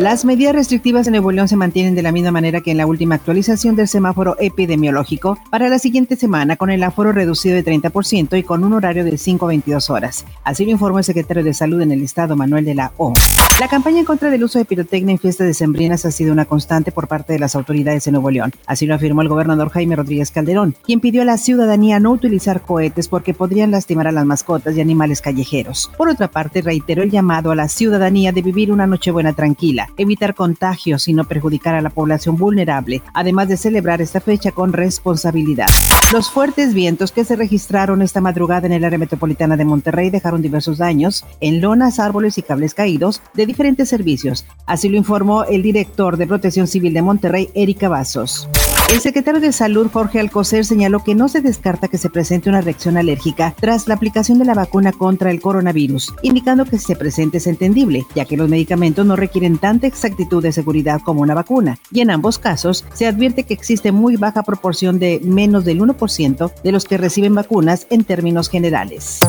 Las medidas restrictivas en Nuevo León se mantienen de la misma manera que en la última actualización del semáforo epidemiológico para la siguiente semana con el aforo reducido de 30% y con un horario de 5 a 22 horas. Así lo informó el secretario de Salud en el estado, Manuel de la O. La campaña en contra del uso de pirotecnia en fiestas decembrinas ha sido una constante por parte de las autoridades de Nuevo León. Así lo afirmó el gobernador Jaime Rodríguez Calderón, quien pidió a la ciudadanía no utilizar cohetes porque podrían lastimar a las mascotas y animales callejeros. Por otra parte, reiteró el llamado a la ciudadanía de vivir una Nochebuena tranquila, evitar contagios y no perjudicar a la población vulnerable, además de celebrar esta fecha con responsabilidad. Los fuertes vientos que se registraron esta madrugada en el área metropolitana de Monterrey dejaron diversos daños en lonas, árboles y cables caídos de diferentes servicios. Así lo informó el director de Protección Civil de Monterrey, Erika Vasos. El secretario de Salud, Jorge Alcocer, señaló que no se descarta que se presente una reacción alérgica tras la aplicación de la vacuna contra el coronavirus, indicando que si se presente es entendible, ya que los medicamentos no requieren tanta exactitud de seguridad como una vacuna, y en ambos casos se advierte que existe muy baja proporción de menos del 1% de los que reciben vacunas en términos generales.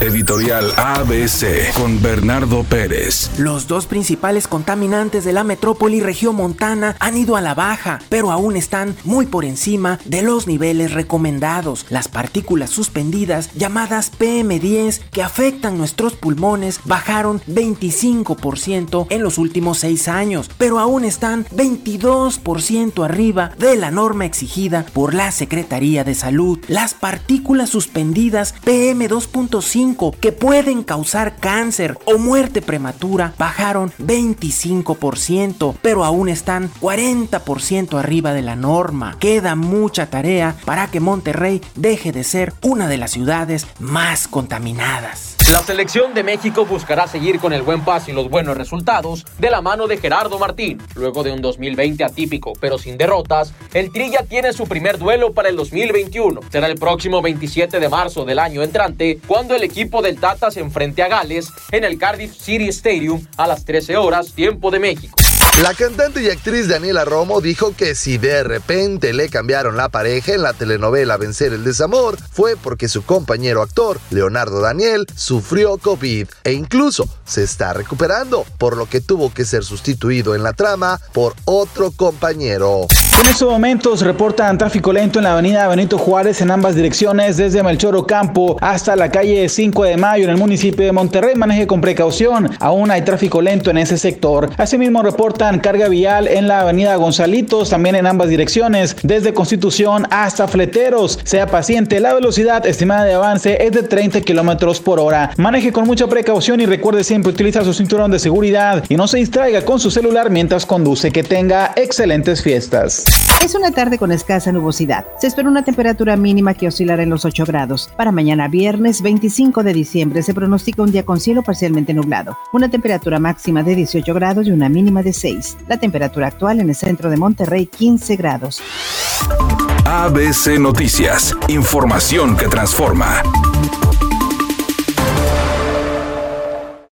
Editorial ABC con Bernardo Pérez. Los dos principales contaminantes de la metrópoli regiomontana han ido a la baja, pero aún están muy por encima de los niveles recomendados. Las partículas suspendidas, llamadas PM10, que afectan nuestros pulmones, bajaron 25% en los últimos seis años, pero aún están 22% arriba de la norma exigida por la Secretaría de Salud. Las partículas suspendidas PM2.5 que pueden causar cáncer o muerte prematura bajaron 25%, pero aún están 40% arriba de la norma. Queda mucha tarea para que Monterrey deje de ser una de las ciudades más contaminadas. La selección de México buscará seguir con el buen paso y los buenos resultados de la mano de Gerardo Martín. Luego de un 2020 atípico pero sin derrotas, el Trilla tiene su primer duelo para el 2021. Será el próximo 27 de marzo del año entrante cuando el equipo del Tata se enfrente a Gales en el Cardiff City Stadium a las 13 horas tiempo de México. La cantante y actriz Daniela Romo dijo que si de repente le cambiaron la pareja en la telenovela Vencer el Desamor, fue porque su compañero actor, Leonardo Daniel, sufrió COVID e incluso se está recuperando, por lo que tuvo que ser sustituido en la trama por otro compañero. En estos momentos reportan tráfico lento en la avenida Benito Juárez en ambas direcciones, desde Melchor Ocampo hasta la calle 5 de Mayo en el municipio de Monterrey. Maneje con precaución, aún hay tráfico lento en ese sector. Asimismo reportan carga vial en la avenida Gonzalitos, también en ambas direcciones, desde Constitución hasta Fleteros. Sea paciente, la velocidad estimada de avance es de 30 kilómetros por hora. Maneje con mucha precaución y recuerde siempre utilizar su cinturón de seguridad y no se distraiga con su celular mientras conduce. Que tenga excelentes fiestas. Es una tarde con escasa nubosidad. Se espera una temperatura mínima que oscilará en los 8 grados. Para mañana viernes 25 de diciembre se pronostica un día con cielo parcialmente nublado. Una temperatura máxima de 18 grados y una mínima de 6. La temperatura actual en el centro de Monterrey 15 grados. ABC Noticias. Información que transforma.